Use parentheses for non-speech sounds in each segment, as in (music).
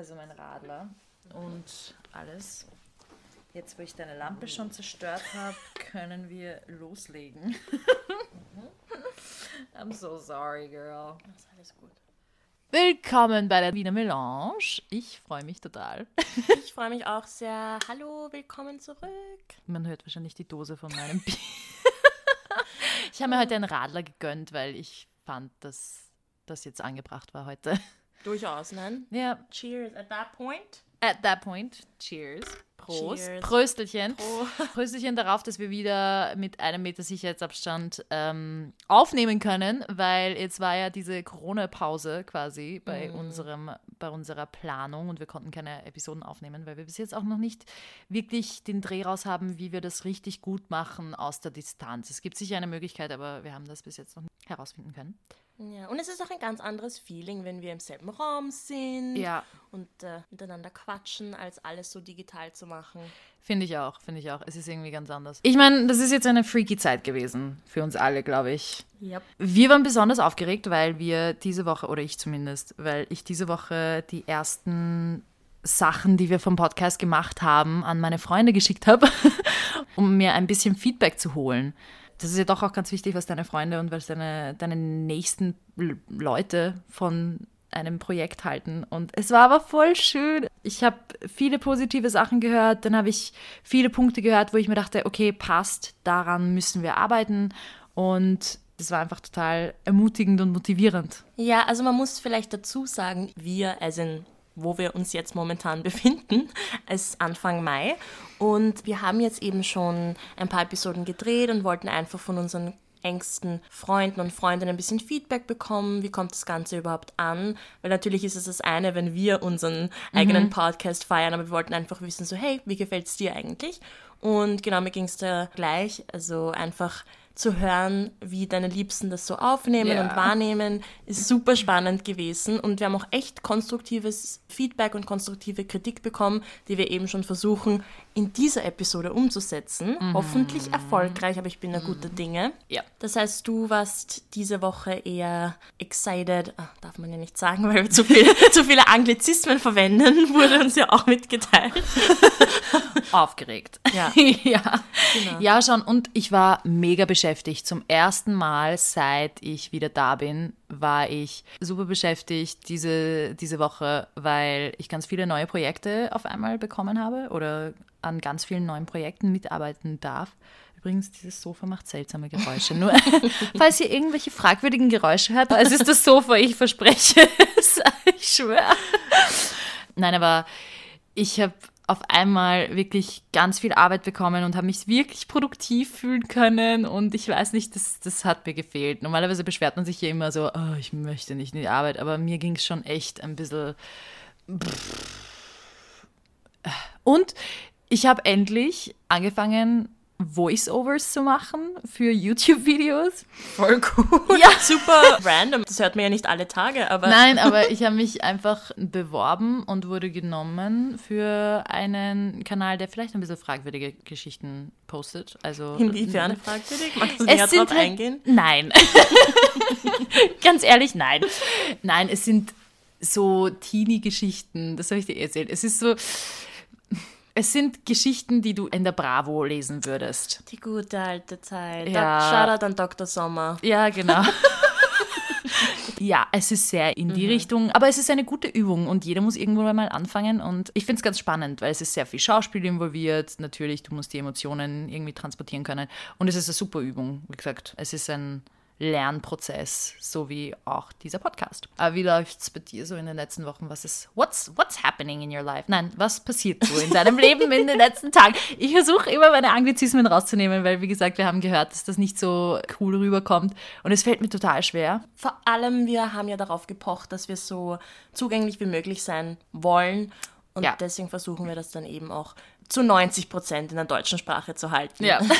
also mein Radler und alles. Jetzt, wo ich deine Lampe schon zerstört habe, können wir loslegen. (laughs) I'm so sorry, girl. Das ist alles gut. Willkommen bei der Wiener Melange. Ich freue mich total. Ich freue mich auch sehr. Hallo, willkommen zurück. Man hört wahrscheinlich die Dose von meinem Bier. (laughs) ich habe mir heute einen Radler gegönnt, weil ich fand, dass das jetzt angebracht war heute. Durchaus, nein? Ja, Cheers at that point. at that point, cheers. Prost. Cheers. Pröstelchen. Pro. (laughs) Pröstelchen darauf, dass wir wieder mit einem Meter Sicherheitsabstand ähm, aufnehmen können, weil jetzt war ja diese Corona-Pause quasi bei, Mhm. unserem, bei unserer Planung und wir konnten keine Episoden aufnehmen, weil wir bis jetzt auch noch nicht wirklich den Dreh raus haben, wie wir das richtig gut machen aus der Distanz. Es gibt sicher eine Möglichkeit, aber wir haben das bis jetzt noch nicht herausfinden können. Ja, und es ist auch ein ganz anderes Feeling, wenn wir im selben Raum sind Ja, und äh, miteinander quatschen, als alles so digital zu machen. Finde ich auch, finde ich auch. Es ist irgendwie ganz anders. Ich meine, das ist jetzt eine freaky Zeit gewesen für uns alle, glaube ich. Yep. Wir waren besonders aufgeregt, weil wir diese Woche, oder ich zumindest, weil ich diese Woche die ersten Sachen, die wir vom Podcast gemacht haben, an meine Freunde geschickt habe, (laughs) um mir ein bisschen Feedback zu holen. Das ist ja doch auch ganz wichtig, was deine Freunde und was deine, deine nächsten Leute von einem Projekt halten. Und es war aber voll schön. Ich habe viele positive Sachen gehört, dann habe ich viele Punkte gehört, wo ich mir dachte, okay, passt, daran müssen wir arbeiten. Und das war einfach total ermutigend und motivierend. Ja, also man muss vielleicht dazu sagen, wir, also in, wo wir uns jetzt momentan (laughs) befinden, es ist Anfang Mai. Und wir haben jetzt eben schon ein paar Episoden gedreht und wollten einfach von unseren engsten Freunden und Freundinnen ein bisschen Feedback bekommen, wie kommt das Ganze überhaupt an, weil natürlich ist es das eine, wenn wir unseren eigenen Podcast feiern, aber wir wollten einfach wissen, so hey, wie gefällt es dir eigentlich? Und genau, mir ging es da gleich, also einfach zu hören, wie deine Liebsten das so aufnehmen Ja. und wahrnehmen, ist super spannend gewesen. Und wir haben auch echt konstruktives Feedback und konstruktive Kritik bekommen, die wir eben schon versuchen, in dieser Episode umzusetzen. Hoffentlich erfolgreich, aber ich bin da guter Dinge. Ja. Das heißt, du warst diese Woche eher excited, ah, darf man ja nicht sagen, weil wir zu, viel, (laughs) zu viele Anglizismen verwenden, (laughs) wurde uns ja auch mitgeteilt. (laughs) Aufgeregt. Ja. (laughs) ja. Genau. ja, schon. Und ich war mega beschäftigt. Zum ersten Mal, seit ich wieder da bin, war ich super beschäftigt diese, diese Woche, weil ich ganz viele neue Projekte auf einmal bekommen habe oder an ganz vielen neuen Projekten mitarbeiten darf. Übrigens, dieses Sofa macht seltsame Geräusche. Nur, (laughs) falls ihr irgendwelche fragwürdigen Geräusche hört, es ist das Sofa, ich verspreche es. (laughs) Ich schwöre. Nein, aber ich habe auf einmal wirklich ganz viel Arbeit bekommen und habe mich wirklich produktiv fühlen können. Und ich weiß nicht, das, das hat mir gefehlt. Normalerweise beschwert man sich ja immer so, oh, ich möchte nicht in die Arbeit, aber mir ging es schon echt ein bisschen. Und ich habe endlich angefangen, Voice-Overs zu machen für YouTube-Videos. Voll cool. Ja. Super random. Das hört man ja nicht alle Tage, aber Nein, aber (laughs) ich habe mich einfach beworben und wurde genommen für einen Kanal, der vielleicht ein bisschen fragwürdige Geschichten postet. Also inwiefern fragwürdig? Magst du Es näher drauf halt- eingehen? Nein. (laughs) Ganz ehrlich, nein. Nein, es sind so Teenie-Geschichten. Das habe ich dir erzählt. Es ist so. Es sind Geschichten, die du in der Bravo lesen würdest. Die gute alte Zeit. Ja. Shoutout an Dr. Sommer. Ja, genau. (laughs) ja, es ist sehr in die Richtung, aber es ist eine gute Übung und jeder muss irgendwo mal anfangen und ich finde es ganz spannend, weil es ist sehr viel Schauspiel involviert. Natürlich, du musst die Emotionen irgendwie transportieren können und es ist eine super Übung. Wie gesagt, es ist ein Lernprozess, so wie auch dieser Podcast. Aber wie läuft's bei dir so in den letzten Wochen? Was ist, what's, what's happening in your life? Nein, was passiert so in deinem (laughs) Leben in den letzten Tagen? Ich versuche immer meine Anglizismen rauszunehmen, weil, wie gesagt, wir haben gehört, dass das nicht so cool rüberkommt und es fällt mir total schwer. Vor allem, wir haben ja darauf gepocht, dass wir so zugänglich wie möglich sein wollen. Und Ja. deswegen versuchen wir das dann eben auch zu 90 Prozent in der deutschen Sprache zu halten. Ja. (laughs)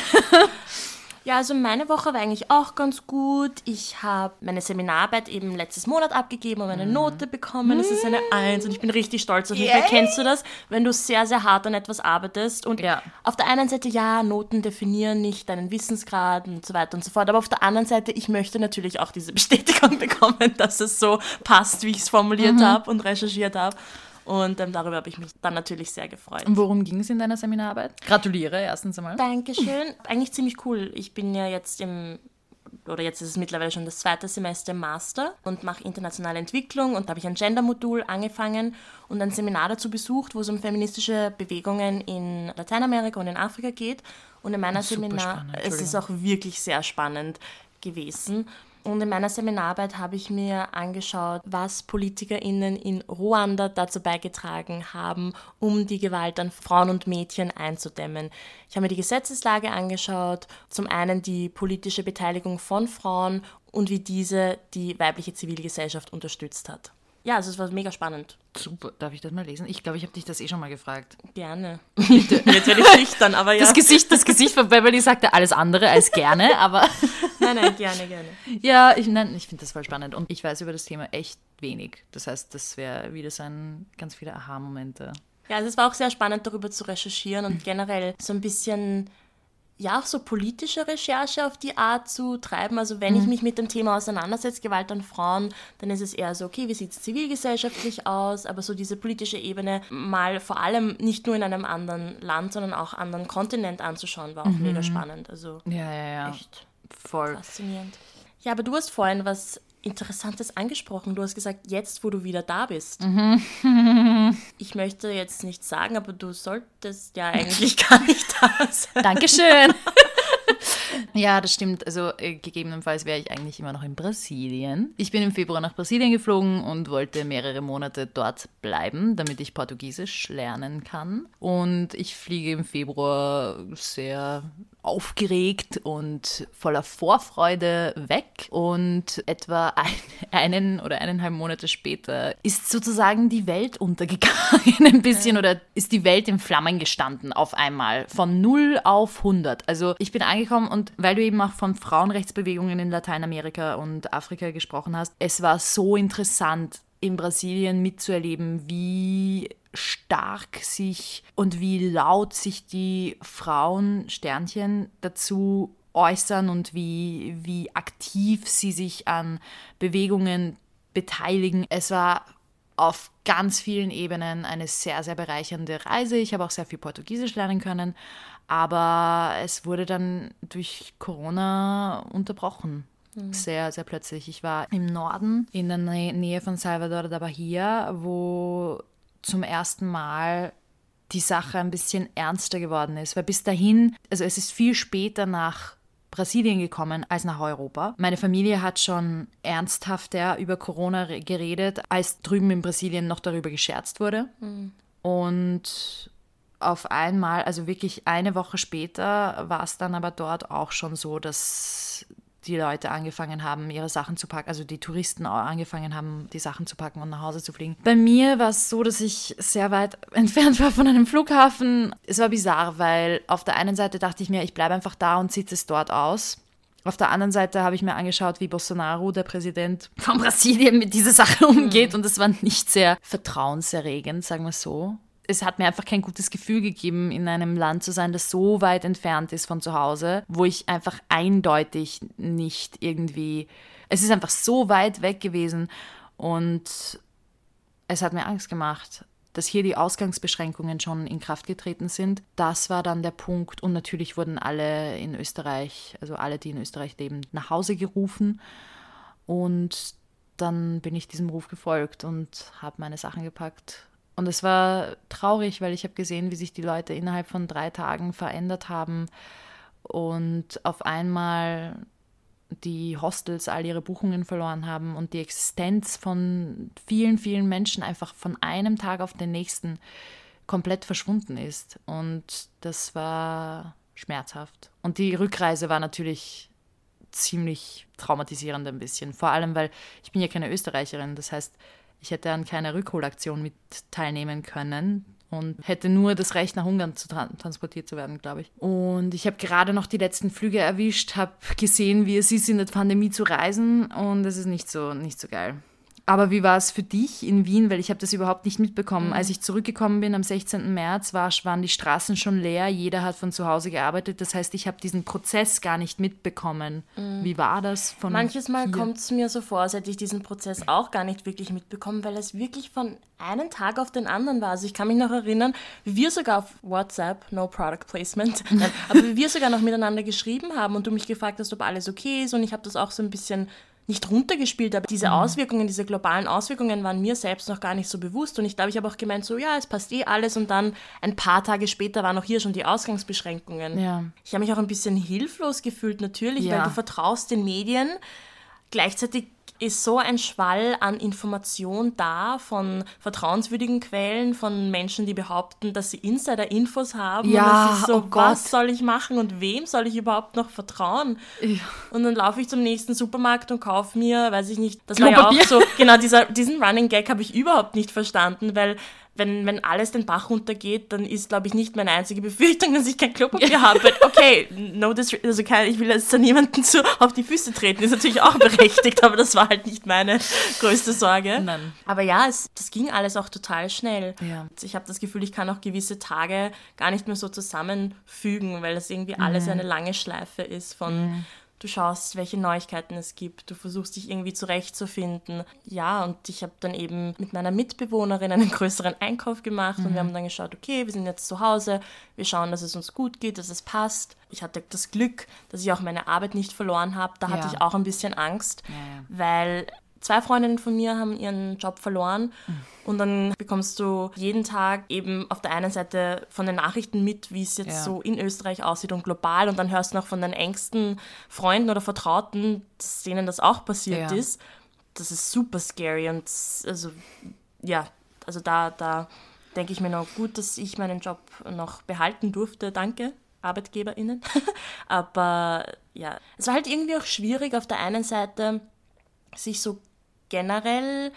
Ja, also meine Woche war eigentlich auch ganz gut. Ich habe meine Seminararbeit eben letztes Monat abgegeben und meine Note bekommen. Das ist eine Eins und ich bin richtig stolz auf mich. Yay! Kennst du das, wenn du sehr, sehr hart an etwas arbeitest und Ja. auf der einen Seite, ja, Noten definieren nicht deinen Wissensgrad und so weiter und so fort, aber auf der anderen Seite, ich möchte natürlich auch diese Bestätigung (laughs) bekommen, dass es so passt, wie ich es formuliert habe und recherchiert habe. Und ähm, darüber habe ich mich dann natürlich sehr gefreut. Und worum ging es in deiner Seminararbeit? Gratuliere erstens einmal. Dankeschön. Eigentlich ziemlich cool. Ich bin ja jetzt im oder jetzt ist es mittlerweile schon das zweite Semester Master und mache internationale Entwicklung und da habe ich ein Gender-Modul angefangen und ein Seminar dazu besucht, wo es um feministische Bewegungen in Lateinamerika und in Afrika geht. Und in meiner Seminar, es ist auch wirklich sehr spannend gewesen. Und in meiner Seminararbeit habe ich mir angeschaut, was PolitikerInnen in Ruanda dazu beigetragen haben, um die Gewalt an Frauen und Mädchen einzudämmen. Ich habe mir die Gesetzeslage angeschaut, zum einen die politische Beteiligung von Frauen und wie diese die weibliche Zivilgesellschaft unterstützt hat. Ja, also es war mega spannend. Super, darf ich das mal lesen? Ich glaube, ich habe dich das eh schon mal gefragt. Gerne. (laughs) Jetzt werde ich schüchtern, aber ja. Das Gesicht, das Gesicht von Beverly sagte alles andere als gerne, aber. (laughs) nein, nein, gerne, gerne. Ja, ich, ich finde das voll spannend und ich weiß über das Thema echt wenig. Das heißt, das wäre wieder so ein ganz viele Aha-Momente. Ja, also es war auch sehr spannend, darüber zu recherchieren und generell so ein bisschen ja auch so politische Recherche auf die Art zu treiben. Also wenn mhm. ich mich mit dem Thema auseinandersetze, Gewalt an Frauen, dann ist es eher so, okay, wie sieht es zivilgesellschaftlich aus, aber so diese politische Ebene mal vor allem nicht nur in einem anderen Land, sondern auch anderen Kontinent anzuschauen, war auch mhm. mega spannend. Also ja, ja, ja. echt voll faszinierend. Ja, aber du hast vorhin was Interessantes angesprochen. Du hast gesagt, jetzt, wo du wieder da bist. Mhm. (laughs) ich möchte jetzt nicht sagen, aber du solltest ja eigentlich (laughs) gar nicht da sein. Dankeschön. (laughs) Ja, das stimmt. Also äh, gegebenenfalls wäre ich eigentlich immer noch in Brasilien. Ich bin im Februar nach Brasilien geflogen und wollte mehrere Monate dort bleiben, damit ich Portugiesisch lernen kann. Und ich fliege im Februar sehr aufgeregt und voller Vorfreude weg. Und etwa ein, (laughs) einen oder eineinhalb Monate später ist sozusagen die Welt untergegangen (laughs) ein bisschen oder ist die Welt in Flammen gestanden auf einmal. Von 0 auf 100. Also ich bin angekommen und weil du eben auch von Frauenrechtsbewegungen in Lateinamerika und Afrika gesprochen hast, es war so interessant in Brasilien mitzuerleben, wie stark sich und wie laut sich die Frauen Sternchen dazu äußern und wie, wie aktiv sie sich an Bewegungen beteiligen. Es war auf ganz vielen Ebenen eine sehr, sehr bereichernde Reise. Ich habe auch sehr viel Portugiesisch lernen können, aber es wurde dann durch Corona unterbrochen. Mhm. Sehr, sehr plötzlich. Ich war im Norden, in der Nähe von Salvador da Bahia, wo zum ersten Mal die Sache ein bisschen ernster geworden ist. Weil bis dahin, also es ist viel später nach Brasilien gekommen als nach Europa. Meine Familie hat schon ernsthafter über Corona geredet, als drüben in Brasilien noch darüber gescherzt wurde. Mhm. Und auf einmal, also wirklich eine Woche später, war es dann aber dort auch schon so, dass die Leute angefangen haben, ihre Sachen zu packen, also die Touristen angefangen haben, die Sachen zu packen und nach Hause zu fliegen. Bei mir war es so, dass ich sehr weit (laughs) entfernt war von einem Flughafen. Es war bizarr, weil auf der einen Seite dachte ich mir, ich bleibe einfach da und sitze es dort aus. Auf der anderen Seite habe ich mir angeschaut, wie Bolsonaro, der Präsident von Brasilien, mit dieser Sache umgeht. Mhm. Und es war nicht sehr vertrauenserregend, sagen wir so es hat mir einfach kein gutes Gefühl gegeben, in einem Land zu sein, das so weit entfernt ist von zu Hause, wo ich einfach eindeutig nicht irgendwie, es ist einfach so weit weg gewesen und es hat mir Angst gemacht, dass hier die Ausgangsbeschränkungen schon in Kraft getreten sind. Das war dann der Punkt und natürlich wurden alle in Österreich, also alle, die in Österreich leben, nach Hause gerufen und dann bin ich diesem Ruf gefolgt und habe meine Sachen gepackt und es war traurig, weil ich habe gesehen, wie sich die Leute innerhalb von drei Tagen verändert haben und auf einmal die Hostels all ihre Buchungen verloren haben und die Existenz von vielen, vielen Menschen einfach von einem Tag auf den nächsten komplett verschwunden ist. Und das war schmerzhaft. Und die Rückreise war natürlich ziemlich traumatisierend ein bisschen. Vor allem, weil ich bin ja keine Österreicherin. Das heißt, ich hätte an keiner Rückholaktion mit teilnehmen können und hätte nur das Recht, nach Ungarn zu tra transportiert zu werden, glaube ich. Und ich habe gerade noch die letzten Flüge erwischt, habe gesehen, wie es ist, in der Pandemie zu reisen und es ist nicht so, nicht so geil. Aber wie war es für dich in Wien? Weil ich habe das überhaupt nicht mitbekommen. Mhm. Als ich zurückgekommen bin am 16. März, war, waren die Straßen schon leer. Jeder hat von zu Hause gearbeitet. Das heißt, ich habe diesen Prozess gar nicht mitbekommen. Mhm. Wie war das von Manches Mal kommt es mir so vor, als hätte ich diesen Prozess auch gar nicht wirklich mitbekommen, weil es wirklich von einem Tag auf den anderen war. Also ich kann mich noch erinnern, wie wir sogar auf WhatsApp, no product placement, (laughs) aber wie wir sogar noch miteinander geschrieben haben und du mich gefragt hast, ob alles okay ist und ich habe das auch so ein bisschen nicht runtergespielt, aber diese mhm. Auswirkungen, diese globalen Auswirkungen waren mir selbst noch gar nicht so bewusst. Und ich glaube, ich habe auch gemeint, so ja, es passt eh alles. Und dann ein paar Tage später waren auch hier schon die Ausgangsbeschränkungen. Ja. Ich habe mich auch ein bisschen hilflos gefühlt, natürlich, ja. weil du vertraust den Medien. Gleichzeitig ist so ein Schwall an Information da von vertrauenswürdigen Quellen, von Menschen, die behaupten, dass sie Insider-Infos haben. Ja, und es ist so, oh was soll ich machen und wem soll ich überhaupt noch vertrauen? Ja. Und dann laufe ich zum nächsten Supermarkt und kaufe mir, weiß ich nicht, das war ja auch so, genau, dieser, diesen Running Gag habe ich überhaupt nicht verstanden, weil wenn, wenn alles den Bach runtergeht, dann ist, glaube ich, nicht meine einzige Befürchtung, (laughs) dass ich kein Klopapier habe. But okay, no also kein, ich will jetzt da niemanden zu, auf die Füße treten, ist natürlich auch berechtigt, aber das war halt nicht meine größte Sorge. Nein. Aber ja, es, das ging alles auch total schnell. Ja. Ich habe das Gefühl, ich kann auch gewisse Tage gar nicht mehr so zusammenfügen, weil das irgendwie mhm. alles eine lange Schleife ist von mhm du schaust, welche Neuigkeiten es gibt, du versuchst dich irgendwie zurechtzufinden. Ja, und ich habe dann eben mit meiner Mitbewohnerin einen größeren Einkauf gemacht mhm. und wir mhm. haben dann geschaut, okay, wir sind jetzt zu Hause, wir schauen, dass es uns gut geht, dass es passt. Ich hatte das Glück, dass ich auch meine Arbeit nicht verloren habe. Da ja. hatte ich auch ein bisschen Angst, ja, ja. weil zwei Freundinnen von mir haben ihren Job verloren und dann bekommst du jeden Tag eben auf der einen Seite von den Nachrichten mit, wie es jetzt ja. so in Österreich aussieht und global und dann hörst du noch von deinen engsten Freunden oder Vertrauten, denen das auch passiert ja. ist. Das ist super scary und also ja, also da, da denke ich mir noch gut, dass ich meinen Job noch behalten durfte. Danke. ArbeitgeberInnen. (laughs) Aber ja, es war halt irgendwie auch schwierig auf der einen Seite, sich so generell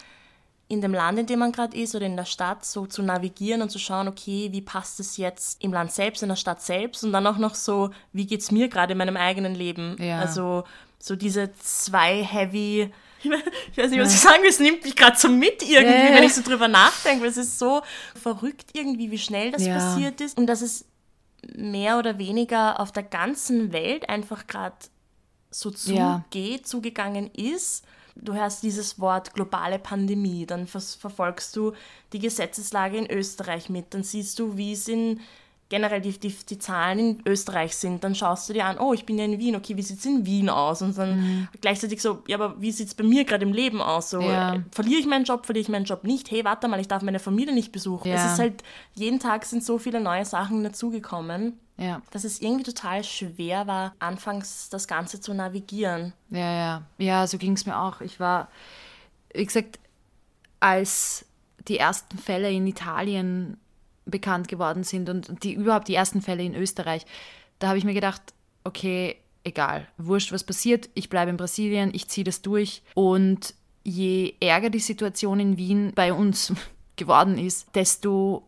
in dem Land, in dem man gerade ist oder in der Stadt so zu navigieren und zu schauen, okay, wie passt es jetzt im Land selbst, in der Stadt selbst und dann auch noch so, wie geht es mir gerade in meinem eigenen Leben? Ja. Also so diese zwei heavy, (laughs) ich weiß nicht, was ich sagen will, es nimmt mich gerade so mit irgendwie, ja. wenn ich so drüber nachdenke, weil es ist so verrückt irgendwie, wie schnell das ja. passiert ist und dass es mehr oder weniger auf der ganzen Welt einfach gerade so zugeht, zugegangen ist du hörst dieses Wort globale Pandemie, dann verfolgst du die Gesetzeslage in Österreich mit, dann siehst du, wie es in generell die, die, die Zahlen in Österreich sind, dann schaust du dir an, oh, ich bin ja in Wien, okay, wie sieht es in Wien aus? Und dann mhm. gleichzeitig so, ja, aber wie sieht es bei mir gerade im Leben aus? So, ja. verliere ich meinen Job, verliere ich meinen Job nicht? Hey, warte mal, ich darf meine Familie nicht besuchen. Ja. Es ist halt, jeden Tag sind so viele neue Sachen dazugekommen. Ja. Dass es irgendwie total schwer war, anfangs das Ganze zu navigieren. Ja, ja. Ja, so ging es mir auch. Ich war, wie gesagt, als die ersten Fälle in Italien bekannt geworden sind und die überhaupt die ersten Fälle in Österreich, da habe ich mir gedacht, okay, egal, wurscht, was passiert, ich bleibe in Brasilien, ich ziehe das durch. Und je ärger die Situation in Wien bei uns (laughs) geworden ist, desto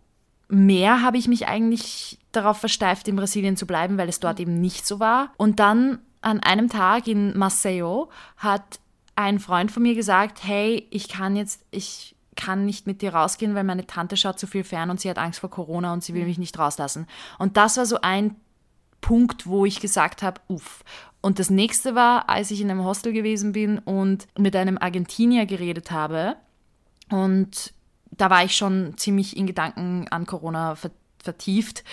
mehr habe ich mich eigentlich darauf versteift, in Brasilien zu bleiben, weil es dort eben nicht so war. Und dann an einem Tag in Maceió hat ein Freund von mir gesagt, hey, ich kann jetzt, ich kann nicht mit dir rausgehen, weil meine Tante schaut zu viel fern und sie hat Angst vor Corona und sie will mhm. mich nicht rauslassen. Und das war so ein Punkt, wo ich gesagt habe, uff. Und das nächste war, als ich in einem Hostel gewesen bin und mit einem Argentinier geredet habe und da war ich schon ziemlich in Gedanken an Corona vertieft.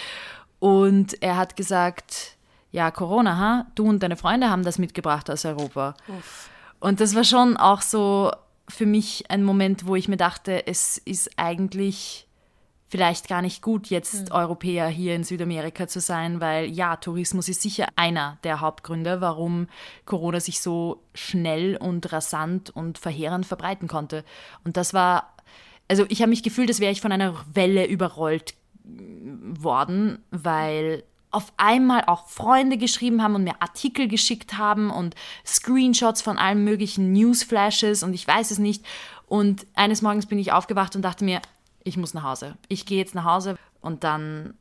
Und er hat gesagt, ja, Corona, ha? du und deine Freunde haben das mitgebracht aus Europa. Uff. Und das war schon auch so für mich ein Moment, wo ich mir dachte, es ist eigentlich vielleicht gar nicht gut, jetzt mhm. Europäer hier in Südamerika zu sein, weil ja, Tourismus ist sicher einer der Hauptgründe, warum Corona sich so schnell und rasant und verheerend verbreiten konnte. Und das war also ich habe mich gefühlt, als wäre ich von einer Welle überrollt worden, weil auf einmal auch Freunde geschrieben haben und mir Artikel geschickt haben und Screenshots von allen möglichen Newsflashes und ich weiß es nicht. Und eines Morgens bin ich aufgewacht und dachte mir, ich muss nach Hause. Ich gehe jetzt nach Hause und dann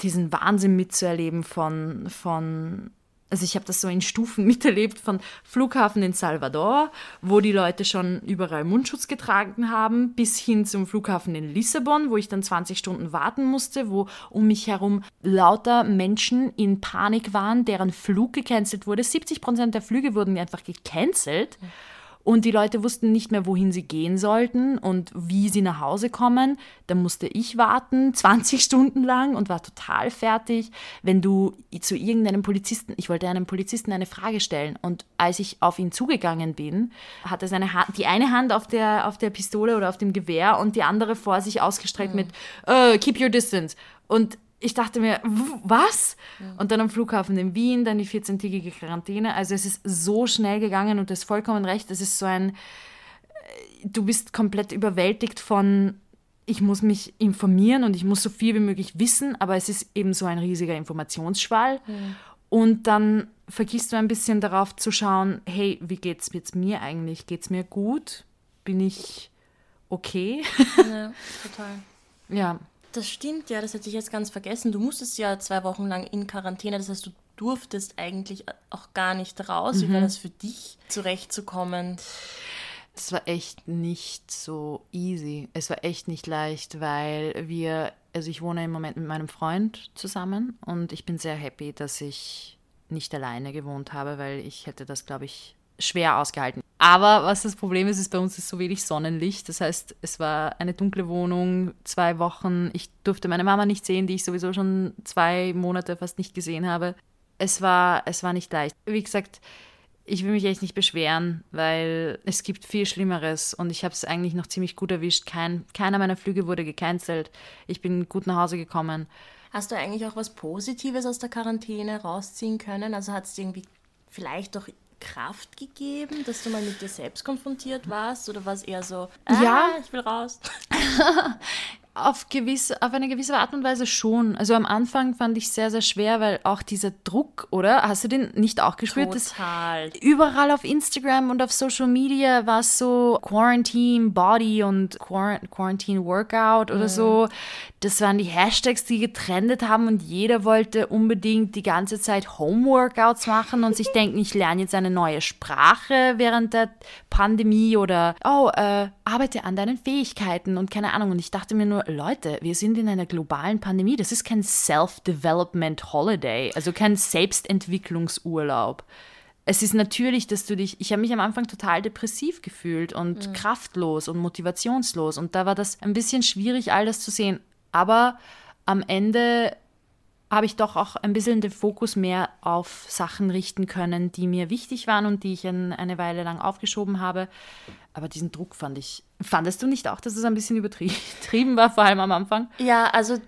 diesen Wahnsinn mitzuerleben von, von also ich habe das so in Stufen (laughs) miterlebt von Flughafen in Salvador, wo die Leute schon überall Mundschutz getragen haben, bis hin zum Flughafen in Lissabon, wo ich dann 20 Stunden warten musste, wo um mich herum lauter Menschen in Panik waren, deren Flug gecancelt wurde. 70 Prozent der Flüge wurden einfach gecancelt. Mhm und die Leute wussten nicht mehr, wohin sie gehen sollten und wie sie nach Hause kommen. Da musste ich warten, (laughs) 20 Stunden lang und war total fertig. Wenn du zu irgendeinem Polizisten, ich wollte einem Polizisten eine Frage stellen und als ich auf ihn zugegangen bin, hat er seine Hand, die eine Hand auf der, auf der Pistole oder auf dem Gewehr und die andere vor sich ausgestreckt mhm. mit uh, Keep your distance. Und ich dachte mir, was? Ja. Und dann am Flughafen in Wien, dann die 14-tägige Quarantäne. Also es ist so schnell gegangen und du hast vollkommen recht. Es ist so ein, äh, du bist komplett überwältigt von, ich muss mich informieren und ich muss so viel wie möglich wissen, aber es ist eben so ein riesiger Informationsschwall. Ja. Und dann vergisst du ein bisschen darauf zu schauen, hey, wie geht es jetzt mir eigentlich? Geht es mir gut? Bin ich okay? Ja, total. (laughs) ja. Das stimmt, ja, das hätte ich jetzt ganz vergessen. Du musstest ja zwei Wochen lang in Quarantäne, das heißt, du durftest eigentlich auch gar nicht raus. Mhm. Wie war das für dich, zurechtzukommen? Es war echt nicht so easy. Es war echt nicht leicht, weil wir, also ich wohne im Moment mit meinem Freund zusammen und ich bin sehr happy, dass ich nicht alleine gewohnt habe, weil ich hätte das, glaube ich, schwer ausgehalten. Aber was das Problem ist, ist bei uns ist so wenig Sonnenlicht. Das heißt, es war eine dunkle Wohnung, zwei Wochen. Ich durfte meine Mama nicht sehen, die ich sowieso schon zwei Monate fast nicht gesehen habe. Es war, es war nicht leicht. Wie gesagt, ich will mich echt nicht beschweren, weil es gibt viel Schlimmeres und ich habe es eigentlich noch ziemlich gut erwischt. Kein, keiner meiner Flüge wurde gecancelt. Ich bin gut nach Hause gekommen. Hast du eigentlich auch was Positives aus der Quarantäne rausziehen können? Also hat es irgendwie vielleicht doch Kraft gegeben, dass du mal mit dir selbst konfrontiert warst? Oder war es eher so, ah, ja, ich will raus? (laughs) auf, gewiss, auf eine gewisse Art und Weise schon. Also am Anfang fand ich sehr, sehr schwer, weil auch dieser Druck, oder? Hast du den nicht auch gespürt? Total. überall auf Instagram und auf Social Media war es so Quarantine Body und Quarantine Workout oder mhm. so. Das waren die Hashtags, die getrendet haben und jeder wollte unbedingt die ganze Zeit Home-Workouts machen und sich (laughs) denken, ich lerne jetzt eine neue Sprache während der Pandemie oder, oh, äh, arbeite an deinen Fähigkeiten und keine Ahnung. Und ich dachte mir nur, Leute, wir sind in einer globalen Pandemie. Das ist kein Self-Development Holiday, also kein Selbstentwicklungsurlaub. Es ist natürlich, dass du dich, ich habe mich am Anfang total depressiv gefühlt und mhm. kraftlos und motivationslos und da war das ein bisschen schwierig, all das zu sehen. Aber am Ende habe ich doch auch ein bisschen den Fokus mehr auf Sachen richten können, die mir wichtig waren und die ich eine Weile lang aufgeschoben habe. Aber diesen Druck fand ich. Fandest du nicht auch, dass es ein bisschen übertrieben war, vor allem am Anfang? Ja, also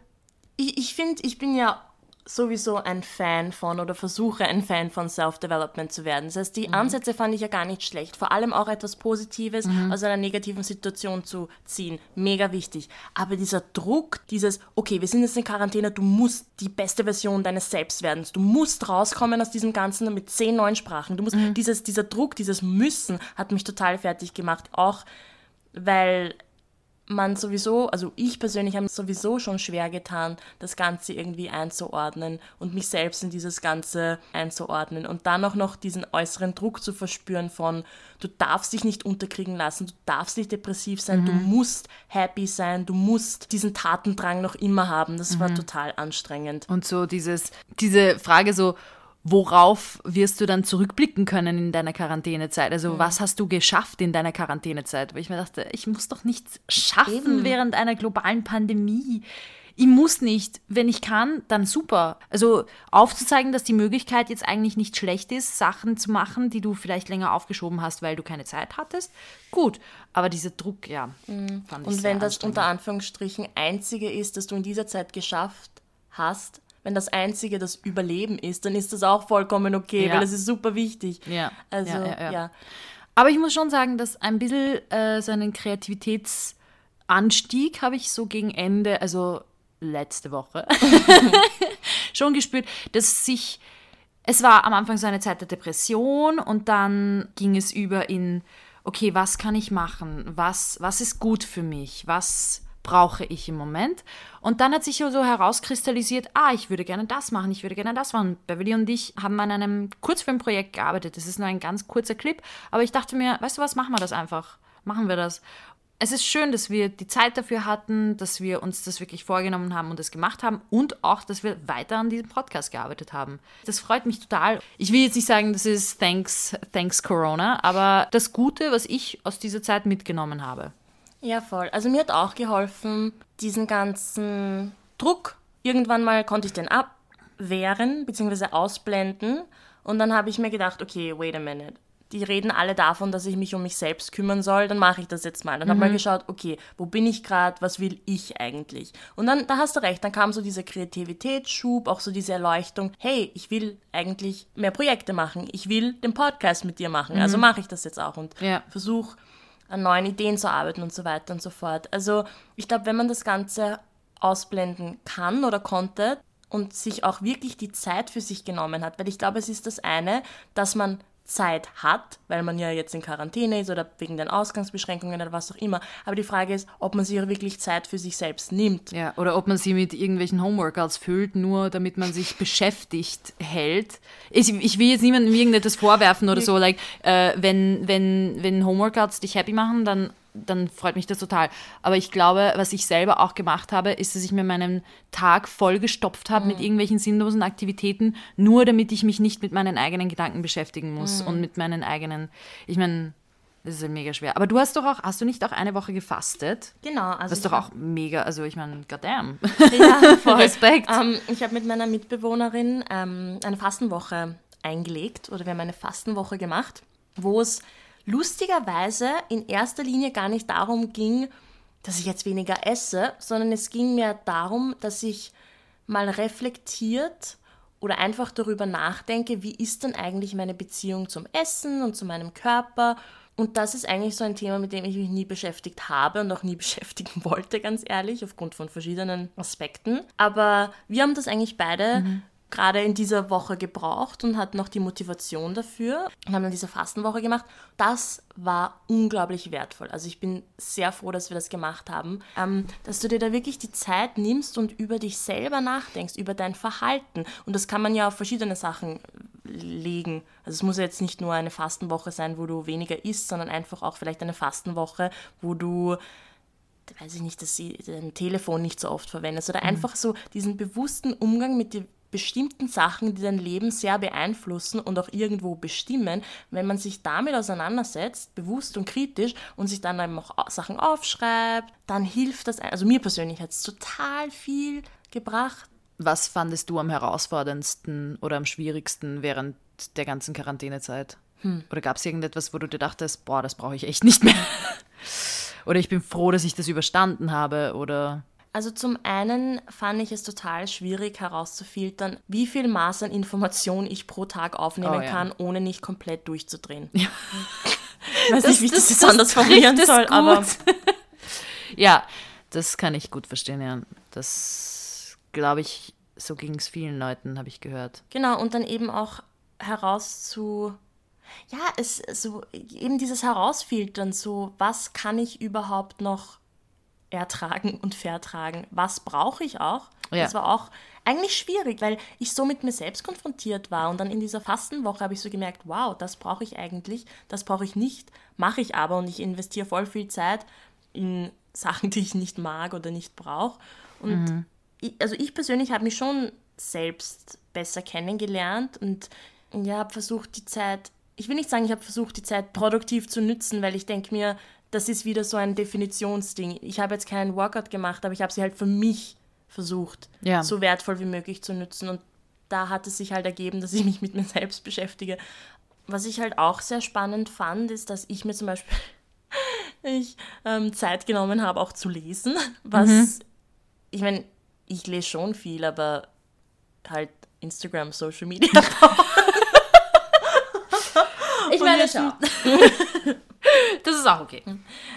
ich, ich finde, ich bin ja sowieso ein Fan von oder versuche ein Fan von Self-Development zu werden. Das heißt, die mhm. Ansätze fand ich ja gar nicht schlecht. Vor allem auch etwas Positives mhm. aus einer negativen Situation zu ziehen. Mega wichtig. Aber dieser Druck, dieses, okay, wir sind jetzt in Quarantäne, du musst die beste Version deines Selbst werden. Du musst rauskommen aus diesem Ganzen mit zehn neuen Sprachen. Du musst, mhm. dieses, dieser Druck, dieses Müssen hat mich total fertig gemacht. Auch weil man sowieso, also ich persönlich habe sowieso schon schwer getan, das Ganze irgendwie einzuordnen und mich selbst in dieses Ganze einzuordnen und dann auch noch diesen äußeren Druck zu verspüren von, du darfst dich nicht unterkriegen lassen, du darfst nicht depressiv sein, mhm. du musst happy sein, du musst diesen Tatendrang noch immer haben. Das mhm. war total anstrengend. Und so dieses, diese Frage so, worauf wirst du dann zurückblicken können in deiner Quarantänezeit? Also mhm. was hast du geschafft in deiner Quarantänezeit? Weil ich mir dachte, ich muss doch nichts schaffen Eben. während einer globalen Pandemie. Ich muss nicht. Wenn ich kann, dann super. Also aufzuzeigen, dass die Möglichkeit jetzt eigentlich nicht schlecht ist, Sachen zu machen, die du vielleicht länger aufgeschoben hast, weil du keine Zeit hattest. Gut. Aber dieser Druck, ja, mhm. fand ich Und wenn das unter Anführungsstrichen einzige ist, dass du in dieser Zeit geschafft hast, wenn das Einzige das Überleben ist, dann ist das auch vollkommen okay, ja. weil das ist super wichtig. Ja. Also, ja, ja. Aber ich muss schon sagen, dass ein bisschen äh, so einen Kreativitätsanstieg habe ich so gegen Ende, also letzte Woche, (laughs) schon gespürt, dass sich, es war am Anfang so eine Zeit der Depression und dann ging es über in, okay, was kann ich machen? Was, was ist gut für mich? Was brauche ich im Moment? Und dann hat sich so herauskristallisiert, ah, ich würde gerne das machen, ich würde gerne das machen. Beverly und ich haben an einem Kurzfilmprojekt gearbeitet. Das ist nur ein ganz kurzer Clip, aber ich dachte mir, weißt du was, machen wir das einfach. Machen wir das es ist schön, dass wir die Zeit dafür hatten, dass wir uns das wirklich vorgenommen haben und das gemacht haben und auch, dass wir weiter an diesem Podcast gearbeitet haben. Das freut mich total. Ich will jetzt nicht sagen, das ist thanks, thanks Corona, aber das Gute, was ich aus dieser Zeit mitgenommen habe. Ja, voll. Also mir hat auch geholfen, diesen ganzen Druck. Irgendwann mal konnte ich den abwehren bzw. ausblenden und dann habe ich mir gedacht, okay, wait a minute die reden alle davon, dass ich mich um mich selbst kümmern soll, dann mache ich das jetzt mal. Dann mhm. habe mal geschaut, okay, wo bin ich gerade, was will ich eigentlich? Und dann, da hast du recht, dann kam so dieser Kreativitätsschub, auch so diese Erleuchtung, hey, ich will eigentlich mehr Projekte machen, ich will den Podcast mit dir machen, also mhm. also mache ich das jetzt auch und ja. versuche an neuen Ideen zu arbeiten und so weiter und so fort. Also ich glaube, wenn man das Ganze ausblenden kann oder konnte, und sich auch wirklich die Zeit für sich genommen hat. Weil ich glaube, es ist das eine, dass man Zeit hat, weil man ja jetzt in Quarantäne ist oder wegen den Ausgangsbeschränkungen oder was auch immer. Aber die Frage ist, ob man sich auch wirklich Zeit für sich selbst nimmt. Ja, oder ob man sie mit irgendwelchen Homeworkouts füllt, nur damit man sich (laughs) beschäftigt hält. Ich, ich will jetzt niemandem irgendetwas vorwerfen oder so, like, äh, wenn, wenn, wenn Homeworkouts dich happy machen, dann dann freut mich das total. Aber ich glaube, was ich selber auch gemacht habe, ist, dass ich mir meinen Tag vollgestopft habe mhm. mit irgendwelchen sinnlosen Aktivitäten, nur damit ich mich nicht mit meinen eigenen Gedanken beschäftigen muss mhm. und mit meinen eigenen, ich meine, das ist ja mega schwer. Aber du hast doch auch, hast du nicht auch eine Woche gefastet? Genau. Also das ist doch auch mega, also ich meine, goddamn. Ja, (laughs) voll. Respekt. Ähm, ich habe mit meiner Mitbewohnerin um, eine Fastenwoche eingelegt oder wir haben eine Fastenwoche gemacht, wo es lustigerweise in erster Linie gar nicht darum ging, dass ich jetzt weniger esse, sondern es ging mir darum, dass ich mal reflektiert oder einfach darüber nachdenke, wie ist denn eigentlich meine Beziehung zum Essen und zu meinem Körper. Und das ist eigentlich so ein Thema, mit dem ich mich nie beschäftigt habe und auch nie (laughs) beschäftigen wollte, ganz ehrlich, aufgrund von verschiedenen Aspekten. Aber wir haben das eigentlich beide mhm gerade in dieser Woche gebraucht und hat noch die Motivation dafür und haben dann diese Fastenwoche gemacht. Das war unglaublich wertvoll. Also ich bin sehr froh, dass wir das gemacht haben, ähm, dass du dir da wirklich die Zeit nimmst und über dich selber nachdenkst, über dein Verhalten. Und das kann man ja auf verschiedene Sachen legen. Also es muss ja jetzt nicht nur eine Fastenwoche sein, wo du weniger isst, sondern einfach auch vielleicht eine Fastenwoche, wo du weiß ich nicht, dass sie dein Telefon nicht so oft verwendest oder mhm. einfach so diesen bewussten Umgang mit, die, bestimmten Sachen, die dein Leben sehr beeinflussen und auch irgendwo bestimmen, wenn man sich damit auseinandersetzt, bewusst und kritisch und sich dann eben auch Sachen aufschreibt, dann hilft das. Also mir persönlich hat es total viel gebracht. Was fandest du am herausforderndsten oder am schwierigsten während der ganzen Quarantänezeit? Hm. Oder gab es irgendetwas, wo du dir dachtest, boah, das brauche ich echt nicht mehr? (laughs) oder ich bin froh, dass ich das überstanden habe? Oder also zum einen fand ich es total schwierig herauszufiltern, wie viel Maß an Information ich pro Tag aufnehmen oh, ja. kann, ohne nicht komplett durchzudrehen. Ja. Ich weiß das, nicht, wie ich das, das jetzt anders formulieren soll, gut. aber. (laughs) ja, das kann ich gut verstehen, ja. Das glaube ich, so ging es vielen Leuten, habe ich gehört. Genau, und dann eben auch herauszu. Ja, es so eben dieses Herausfiltern, so was kann ich überhaupt noch ertragen und vertragen. Was brauche ich auch? Ja. Das war auch eigentlich schwierig, weil ich so mit mir selbst konfrontiert war. Und dann in dieser Fastenwoche habe ich so gemerkt, wow, das brauche ich eigentlich, das brauche ich nicht, mache ich aber und ich investiere voll viel Zeit in Sachen, die ich nicht mag oder nicht brauche. Und mhm. ich, also ich persönlich habe mich schon selbst besser kennengelernt und ja, habe versucht, die Zeit, ich will nicht sagen, ich habe versucht, die Zeit produktiv zu nützen, weil ich denke mir, das ist wieder so ein Definitionsding. Ich habe jetzt keinen Workout gemacht, aber ich habe sie halt für mich versucht, ja. so wertvoll wie möglich zu nutzen. Und da hat es sich halt ergeben, dass ich mich mit mir selbst beschäftige. Was ich halt auch sehr spannend fand, ist, dass ich mir zum Beispiel (laughs) ich, ähm, Zeit genommen habe, auch zu lesen. Was, mhm. ich meine, ich lese schon viel, aber halt Instagram, Social Media. (laughs) ich meine schon. (laughs) (laughs) das ist auch okay.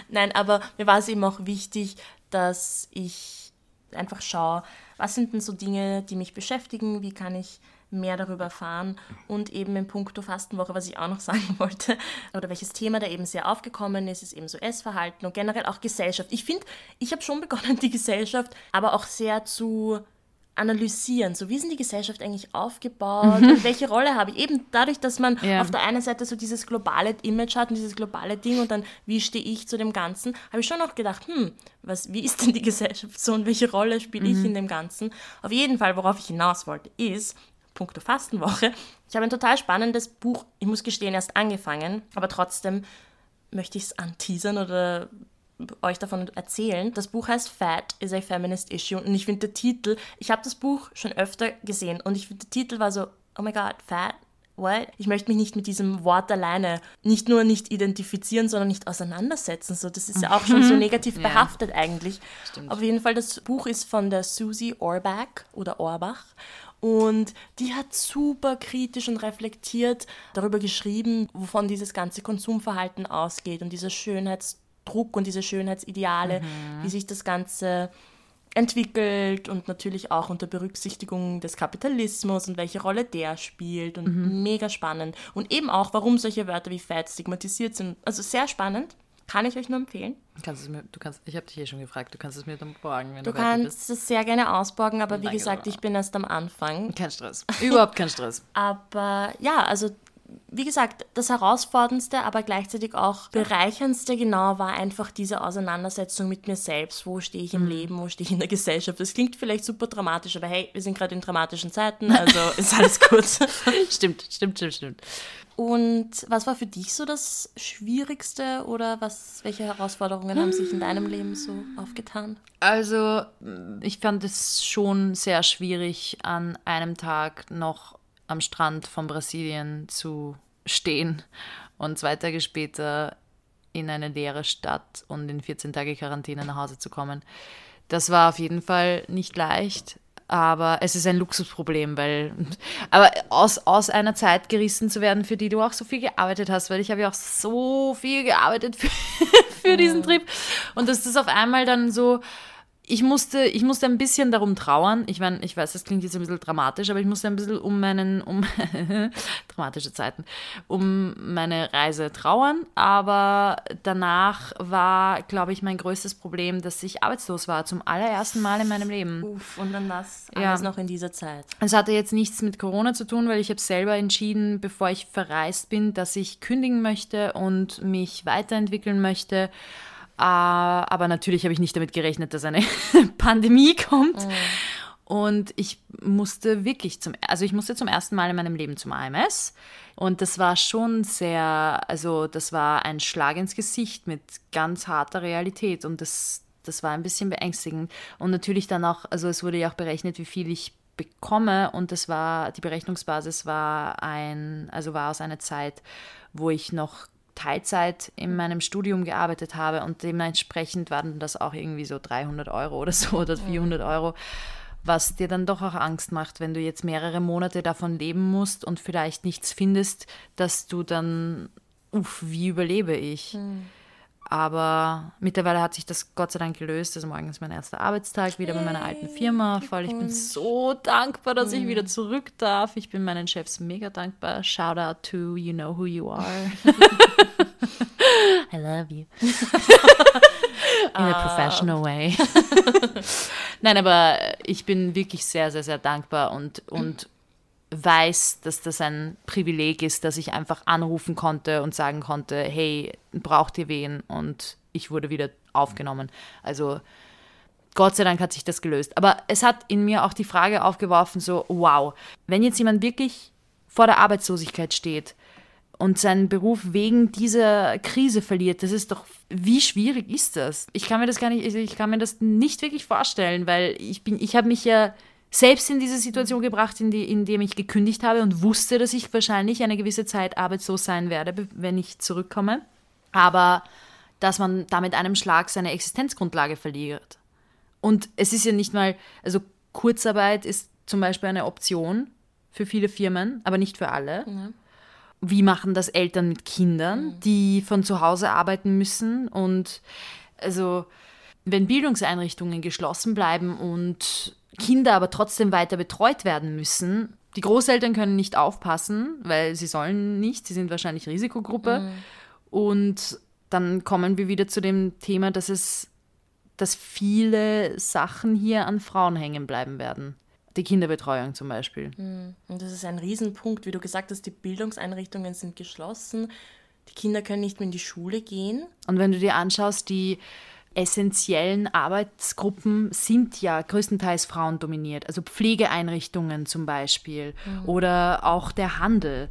Nein, aber mir war es eben auch wichtig, dass ich einfach schaue, was sind denn so Dinge, die mich beschäftigen, wie kann ich mehr darüber erfahren und eben in puncto Fastenwoche, was ich auch noch (laughs) sagen wollte, oder welches Thema da eben sehr aufgekommen ist, ist eben so Essverhalten und generell auch Gesellschaft. Ich finde, ich habe schon begonnen, (laughs) die Gesellschaft aber auch sehr zu analysieren. So, wie ist denn die Gesellschaft eigentlich aufgebaut mhm. und welche Rolle habe ich? Eben dadurch, dass man ja. auf der einen Seite so dieses globale Image hat und dieses globale Ding und dann, wie stehe ich zu dem Ganzen, habe ich schon noch gedacht, hm, was, wie ist denn die (laughs) Gesellschaft so und welche Rolle spiele mhm. ich in dem Ganzen? Auf jeden Fall, worauf ich hinaus wollte, ist, puncto Fastenwoche, ich habe ein total spannendes Buch, ich muss gestehen, erst angefangen, aber trotzdem möchte ich es anteasern oder euch davon erzählen. Das Buch heißt Fat is a Feminist Issue und ich finde der Titel, ich habe das Buch schon öfter gesehen und ich finde der Titel war so, oh my god, Fat, what? Ich möchte mich nicht mit diesem Wort alleine nicht nur nicht identifizieren, sondern nicht auseinandersetzen. So, das ist ja auch schon so negativ ja. behaftet eigentlich. Stimmt. Auf jeden Fall, das Buch ist von der Susie Orbach oder Orbach und die hat super kritisch und reflektiert darüber geschrieben, wovon dieses ganze Konsumverhalten ausgeht und dieser Schönheits Druck und diese Schönheitsideale, mhm. wie sich das Ganze entwickelt und natürlich auch unter Berücksichtigung des Kapitalismus und welche Rolle der spielt und mhm. mega spannend. Und eben auch, warum solche Wörter wie Fat stigmatisiert sind. Also sehr spannend. Kann ich euch nur empfehlen. Kannst es mir, du kannst, ich habe dich eh schon gefragt, du kannst es mir dann borgen, wenn du, du kannst es sehr gerne ausborgen, aber wie Danke, gesagt, ich bin erst am Anfang. Kein Stress. Überhaupt kein Stress. (laughs) aber ja, also wie gesagt, das Herausforderndste, aber gleichzeitig auch bereicherndste genau war einfach diese Auseinandersetzung mit mir selbst. Wo stehe ich im mhm. Leben, wo stehe ich in der Gesellschaft? Das klingt vielleicht super dramatisch, aber hey, wir sind gerade in dramatischen Zeiten, (laughs) also ist alles gut. (laughs) stimmt, stimmt, stimmt, stimmt. Und was war für dich so das Schwierigste oder was, welche Herausforderungen haben sich in deinem Leben so aufgetan? Also, ich fand es schon sehr schwierig, an einem Tag noch am Strand von Brasilien zu stehen und zwei Tage später in eine leere Stadt und in 14 Tage Quarantäne nach Hause zu kommen. Das war auf jeden Fall nicht leicht, aber es ist ein Luxusproblem, weil aber aus, aus einer Zeit gerissen zu werden, für die du auch so viel gearbeitet hast, weil ich habe ja auch so viel gearbeitet für, (laughs) für diesen. Trip und dass das auf einmal dann so ich musste, ich musste ein bisschen darum trauern. Ich meine, ich weiß, das klingt jetzt ein bisschen dramatisch, aber ich musste ein bisschen um meinen, um (laughs) dramatische Zeiten, um meine Reise trauern. Aber danach war, glaube ich, mein größtes Problem, dass ich arbeitslos war, zum allerersten Mal in meinem Leben. Uff, und dann das alles ja. noch in dieser Zeit. Es hatte jetzt nichts mit Corona zu tun, weil ich habe selber entschieden, bevor ich verreist bin, dass ich kündigen möchte und mich weiterentwickeln möchte aber natürlich habe ich nicht damit gerechnet, dass eine (laughs) Pandemie kommt. Mhm. Und ich musste wirklich zum, also ich musste zum ersten Mal in meinem Leben zum AMS. Und das war schon sehr, also das war ein Schlag ins Gesicht mit ganz harter Realität. Und das, das war ein bisschen beängstigend. Und natürlich dann auch, also es wurde ja auch berechnet, wie viel ich bekomme. Und das war, die Berechnungsbasis war ein, also war aus einer Zeit, wo ich noch Teilzeit in meinem Studium gearbeitet habe und dementsprechend waren das auch irgendwie so 300 Euro oder so oder 400 mhm. Euro, was dir dann doch auch Angst macht, wenn du jetzt mehrere Monate davon leben musst und vielleicht nichts findest, dass du dann, uff, wie überlebe ich? Mhm. Aber mittlerweile hat sich das Gott sei Dank gelöst. Also morgen ist mein erster Arbeitstag wieder bei meiner alten Firma. Voll, ich bin so dankbar, dass ich wieder zurück darf. Ich bin meinen Chefs mega dankbar. Shout out to you know who you are. (laughs) I love you. (laughs) In a professional way. (laughs) Nein, aber ich bin wirklich sehr, sehr, sehr dankbar und, und (clears throat) weiß, dass das ein Privileg ist, dass ich einfach anrufen konnte und sagen konnte, hey, braucht ihr wen? Und ich wurde wieder aufgenommen. Also Gott sei Dank hat sich das gelöst. Aber es hat in mir auch die Frage aufgeworfen, so, wow, wenn jetzt jemand wirklich vor der Arbeitslosigkeit steht und seinen Beruf wegen dieser Krise verliert, das ist doch, wie schwierig ist das? Ich kann mir das gar nicht, ich kann mir das nicht wirklich vorstellen, weil ich bin, ich habe mich ja selbst in diese Situation gebracht, in, die, in dem ich gekündigt habe und wusste, dass ich wahrscheinlich eine gewisse Zeit arbeitslos sein werde, wenn ich zurückkomme. Aber dass man da mit einem Schlag seine Existenzgrundlage verliert. Und es ist ja nicht mal, also Kurzarbeit ist zum Beispiel eine Option für viele Firmen, aber nicht für alle. Ja. Wie machen das Eltern mit Kindern, mhm. die von zu Hause arbeiten müssen? Und also, wenn Bildungseinrichtungen geschlossen bleiben und Kinder aber trotzdem weiter betreut werden müssen, Die Großeltern können nicht aufpassen, weil sie sollen nicht, sie sind wahrscheinlich Risikogruppe. Mhm. Und dann kommen wir wieder zu dem Thema, dass es, dass viele Sachen hier an Frauen hängen bleiben werden. Die Kinderbetreuung zum Beispiel. Mhm. Und das ist ein Riesenpunkt, wie du gesagt hast, die Bildungseinrichtungen sind geschlossen. Die Kinder können nicht mehr in die Schule gehen. Und wenn du dir anschaust, die essentiellen Arbeitsgruppen sind ja größtenteils Frauen dominiert. Also Pflegeeinrichtungen zum Beispiel mhm. oder auch der Handel.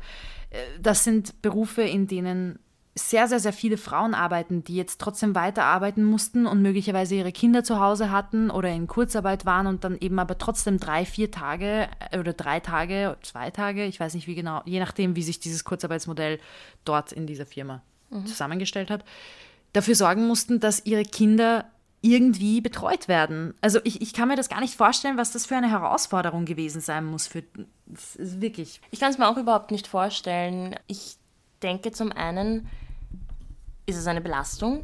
Äh, das sind Berufe, in denen sehr, sehr, sehr viele Frauen arbeiten, die jetzt trotzdem weiterarbeiten mussten und möglicherweise ihre Kinder zu Hause hatten oder in Kurzarbeit waren und dann eben aber trotzdem drei, vier Tage äh, oder drei Tage, zwei Tage, ich weiß nicht wie genau, je nachdem, wie sich dieses Kurzarbeitsmodell dort in dieser Firma mhm. zusammengestellt hat, dafür sorgen mussten, dass ihre Kinder irgendwie betreut werden. Also ich, ich kann mir das gar nicht vorstellen, was das für eine Herausforderung gewesen sein muss für wirklich. Ich kann es mir auch überhaupt nicht vorstellen. Ich denke zum einen ist es eine Belastung,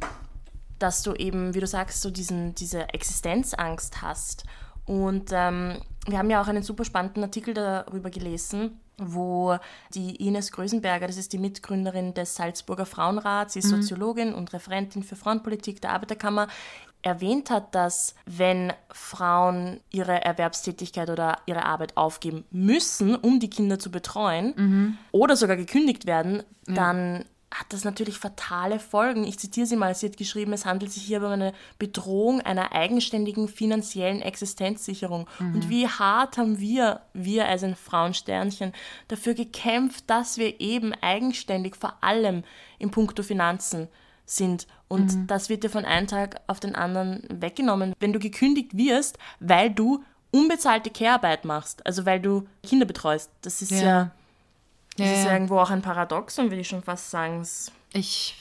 dass du eben, wie du sagst, so diesen, diese Existenzangst hast. Und ähm, wir haben ja auch einen super spannenden Artikel darüber gelesen, wo die Ines Grösenberger, das ist die Mitgründerin des Salzburger Frauenrats, sie ist mhm. Soziologin und Referentin für Frauenpolitik der Arbeiterkammer, erwähnt hat, dass wenn Frauen ihre Erwerbstätigkeit oder ihre Arbeit aufgeben müssen, um die Kinder zu betreuen mhm. oder sogar gekündigt werden, ja. dann hat das natürlich fatale Folgen. Ich zitiere sie mal, sie hat geschrieben, es handelt sich hier um eine Bedrohung einer eigenständigen finanziellen Existenzsicherung. Mhm. Und wie hart haben wir, wir als ein Frauensternchen, dafür gekämpft, dass wir eben eigenständig vor allem in puncto Finanzen sind. Und mhm. das wird dir von einem Tag auf den anderen weggenommen. Wenn du gekündigt wirst, weil du unbezahlte Care-Arbeit machst, also weil du Kinder betreust, das ist ja, ja das ja, ist ja. irgendwo auch ein Paradoxon, würde ich schon fast sagen. Ich.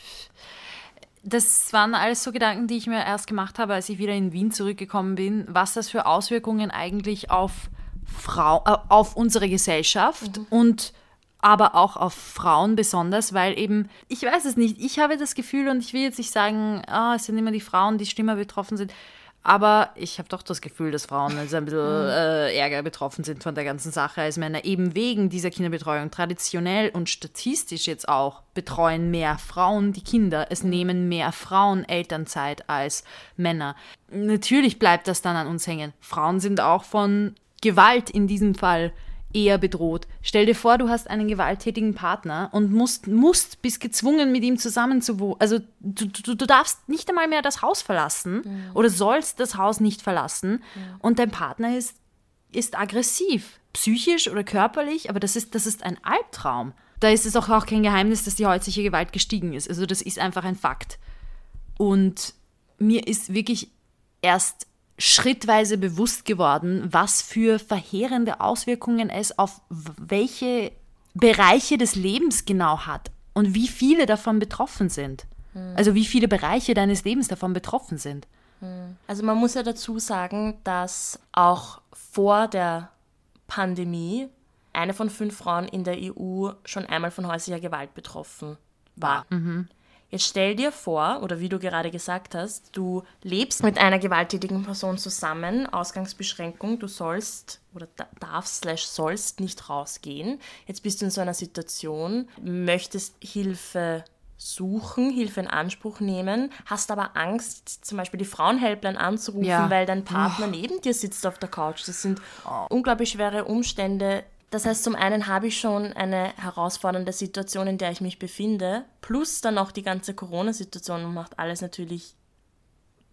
Das waren alles so Gedanken, die ich mir erst gemacht habe, als ich wieder in Wien zurückgekommen bin, was das für Auswirkungen eigentlich auf Frau, äh, auf unsere Gesellschaft mhm. und aber auch auf Frauen besonders, weil eben, ich weiß es nicht, ich habe das Gefühl und ich will jetzt nicht sagen, oh, es sind immer die Frauen, die schlimmer betroffen sind, aber ich habe doch das Gefühl, dass Frauen also ein bisschen mhm. äh, ärger betroffen sind von der ganzen Sache als Männer. Eben wegen dieser Kinderbetreuung. Traditionell und statistisch jetzt auch betreuen mehr Frauen die Kinder. Es nehmen mehr Frauen Elternzeit als Männer. Natürlich bleibt das dann an uns hängen. Frauen sind auch von Gewalt in diesem Fall eher bedroht. Stell dir vor, du hast einen gewalttätigen Partner und musst, musst bist gezwungen, mit ihm zusammen zu wohnen. Also du, du, du, darfst nicht einmal mehr das Haus verlassen mhm. oder sollst das Haus nicht verlassen mhm. und dein Partner ist, ist aggressiv, psychisch oder körperlich, aber das ist, das ist ein Albtraum. Da ist es auch, auch kein Geheimnis, dass die häusliche Gewalt gestiegen ist. Also das ist einfach ein Fakt. Und mir ist wirklich erst schrittweise bewusst geworden, was für verheerende Auswirkungen es auf welche Bereiche des Lebens genau hat und wie viele davon betroffen sind. Hm. Also wie viele Bereiche deines Lebens davon betroffen sind. Hm. Also man muss ja dazu sagen, dass auch vor der Pandemie eine von fünf Frauen in der EU schon einmal von häuslicher Gewalt betroffen war. Mhm. Jetzt stell dir vor, oder wie du gerade gesagt hast, du lebst mit einer gewalttätigen Person zusammen, Ausgangsbeschränkung, du sollst oder darfst slash sollst nicht rausgehen. Jetzt bist du in so einer Situation, möchtest Hilfe suchen, Hilfe in Anspruch nehmen, hast aber Angst, zum Beispiel die Frauenhelpline anzurufen, ja. weil dein Partner oh. neben dir sitzt auf der Couch. Das sind unglaublich schwere Umstände, das heißt, zum einen habe ich schon eine herausfordernde Situation, in der ich mich befinde, plus dann noch die ganze Corona-Situation macht alles natürlich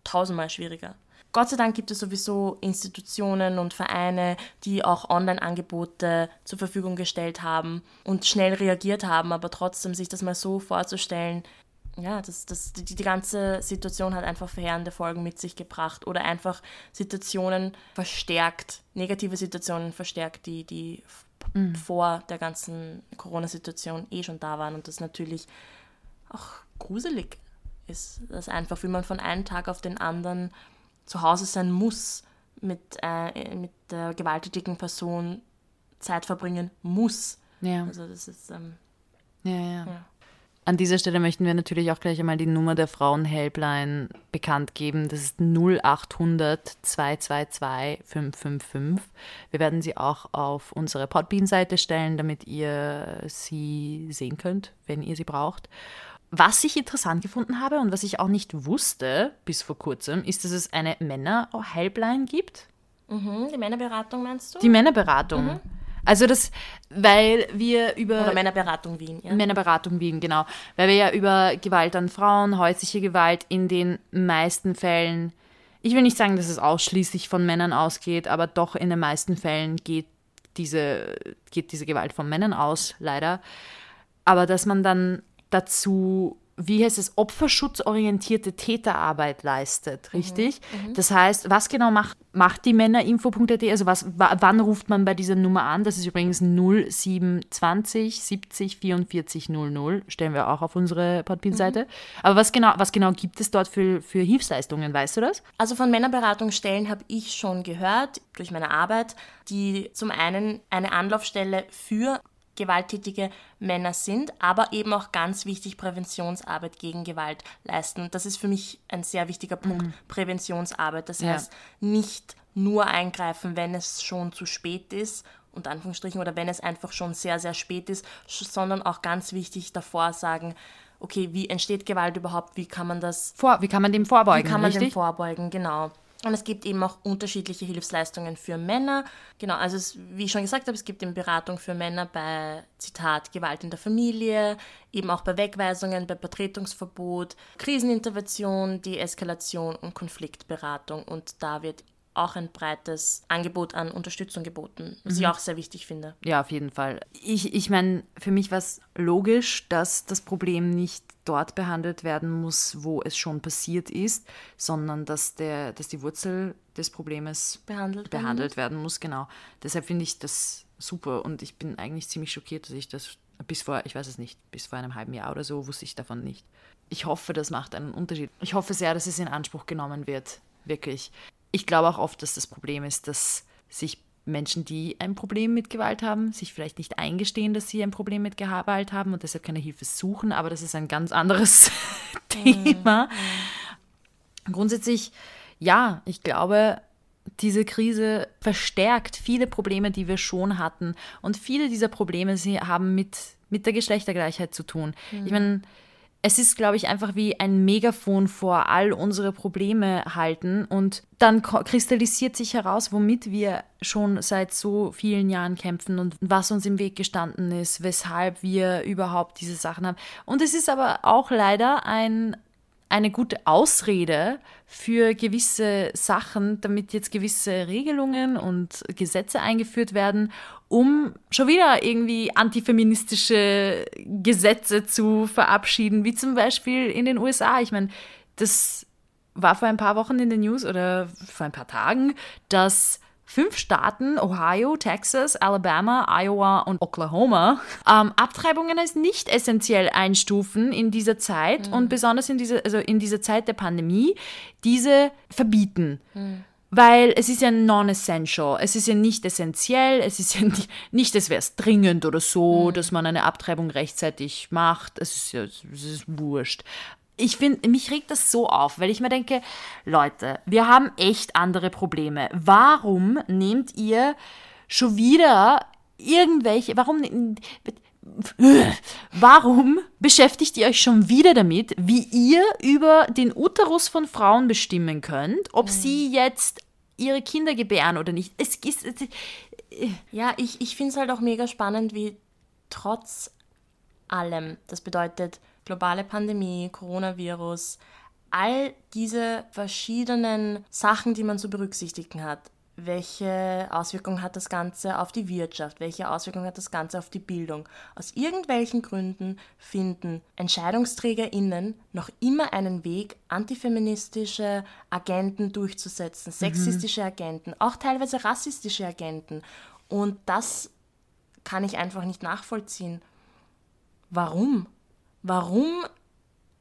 tausendmal schwieriger. Gott sei Dank gibt es sowieso Institutionen und Vereine, die auch Online-Angebote zur Verfügung gestellt haben und schnell reagiert haben, aber trotzdem sich das mal so vorzustellen, ja, das, das, die, die ganze Situation hat einfach verheerende Folgen mit sich gebracht oder einfach Situationen verstärkt, negative Situationen verstärkt, die, die mhm. vor der ganzen Corona-Situation eh schon da waren und das natürlich auch gruselig ist, dass einfach, wie man von einem Tag auf den anderen zu Hause sein muss, mit, äh, mit der gewalttätigen Person Zeit verbringen muss. Ja. Also das ist ähm, ja, ja. ja. An dieser Stelle möchten wir natürlich auch gleich einmal die Nummer der Frauen-Helpline bekannt geben. Das ist 0800 222 555. Wir werden sie auch auf unsere Podbean-Seite stellen, damit ihr sie sehen könnt, wenn ihr sie braucht. Was ich interessant gefunden habe und was ich auch nicht wusste bis vor kurzem, ist, dass es eine Männer-Helpline gibt. Mhm, die Männerberatung meinst du? Die Männerberatung. Mhm. Also das, weil wir über... Oder Männerberatung Wien, ja. Männerberatung Wien, genau. Weil wir ja über Gewalt an Frauen, häusliche Gewalt in den meisten Fällen, ich will nicht sagen, dass es ausschließlich von Männern ausgeht, aber doch in den meisten Fällen geht diese, geht diese Gewalt von Männern aus, leider. Aber dass man dann dazu wie heißt es, opferschutzorientierte Täterarbeit leistet, mhm. richtig? Mhm. Das heißt, was genau macht, macht die Männerinfo.at? Also was, wann ruft man bei dieser Nummer an? Das ist übrigens 0720 70 44 00, stellen wir auch auf unsere Podpin-Seite. Mhm. Aber was genau, was genau gibt es dort für, für Hilfsleistungen, weißt du das? Also von Männerberatungsstellen habe ich schon gehört, durch meine Arbeit, die zum einen eine Anlaufstelle für gewalttätige Männer sind, aber eben auch ganz wichtig Präventionsarbeit gegen Gewalt leisten. Das ist für mich ein sehr wichtiger Punkt, mhm. Präventionsarbeit. Das ja. heißt, nicht nur eingreifen, wenn es schon zu spät ist, unter Anführungsstrichen, oder wenn es einfach schon sehr, sehr spät ist, sondern auch ganz wichtig davor sagen, okay, wie entsteht Gewalt überhaupt, wie kann man das... Vor, wie kann man dem vorbeugen, Wie kann man richtig? dem vorbeugen, genau. Und es gibt eben auch unterschiedliche Hilfsleistungen für Männer. Genau, also es, wie ich schon gesagt habe, es gibt eben Beratung für Männer bei, Zitat, Gewalt in der Familie, eben auch bei Wegweisungen, bei Betretungsverbot, Krisenintervention, Deeskalation und Konfliktberatung. Und da wird auch ein breites Angebot an Unterstützung geboten, was mhm. ich auch sehr wichtig finde. Ja, auf jeden Fall. Ich, ich meine, für mich war es logisch, dass das Problem nicht dort behandelt werden muss, wo es schon passiert ist, sondern dass, der, dass die Wurzel des Problems behandelt, behandelt werden muss. Genau. Deshalb finde ich das super und ich bin eigentlich ziemlich schockiert, dass ich das bis vor, ich weiß es nicht, bis vor einem halben Jahr oder so wusste ich davon nicht. Ich hoffe, das macht einen Unterschied. Ich hoffe sehr, dass es in Anspruch genommen wird. Wirklich ich glaube auch oft, dass das Problem ist, dass sich Menschen, die ein Problem mit Gewalt haben, sich vielleicht nicht eingestehen, dass sie ein Problem mit Gewalt haben und deshalb keine Hilfe suchen, aber das ist ein ganz anderes (laughs) Thema. Mhm. Grundsätzlich, ja, ich glaube, diese Krise verstärkt viele Probleme, die wir schon hatten. Und viele dieser Probleme sie haben mit, mit der Geschlechtergleichheit zu tun. Mhm. Ich meine, es ist, glaube ich, einfach wie ein Megafon vor all unsere Probleme halten und dann kristallisiert sich heraus, womit wir schon seit so vielen Jahren kämpfen und was uns im Weg gestanden ist, weshalb wir überhaupt diese Sachen haben. Und es ist aber auch leider ein eine gute Ausrede für gewisse Sachen, damit jetzt gewisse Regelungen und Gesetze eingeführt werden, um schon wieder irgendwie antifeministische Gesetze zu verabschieden, wie zum Beispiel in den USA. Ich meine, das war vor ein paar Wochen in den News oder vor ein paar Tagen, dass fünf Staaten, Ohio, Texas, Alabama, Iowa und Oklahoma, ähm, Abtreibungen als nicht essentiell einstufen in dieser Zeit mhm. und besonders in dieser, also in dieser Zeit der Pandemie, diese verbieten. Mhm. Weil es ist ja non-essential, es ist ja nicht essentiell, es ist ja (laughs) nicht, nicht als wäre es dringend oder so, mhm. dass man eine Abtreibung rechtzeitig macht, es ist ja es ist wurscht ich finde, mich regt das so auf, weil ich mir denke, Leute, wir haben echt andere Probleme. Warum nehmt ihr schon wieder irgendwelche, warum, warum beschäftigt ihr euch schon wieder damit, wie ihr über den Uterus von Frauen bestimmen könnt, ob mhm. sie jetzt ihre Kinder gebären oder nicht? Es ist, ja, ich, ich finde es halt auch mega spannend, wie trotz allem, das bedeutet, globale Pandemie, Coronavirus, all diese verschiedenen Sachen, die man zu berücksichtigen hat. Welche Auswirkungen hat das Ganze auf die Wirtschaft? Welche Auswirkungen hat das Ganze auf die Bildung? Aus irgendwelchen Gründen finden EntscheidungsträgerInnen noch immer einen Weg, antifeministische Agenten durchzusetzen, mhm. sexistische Agenten, auch teilweise rassistische Agenten. Und das kann ich einfach nicht nachvollziehen. Warum? Warum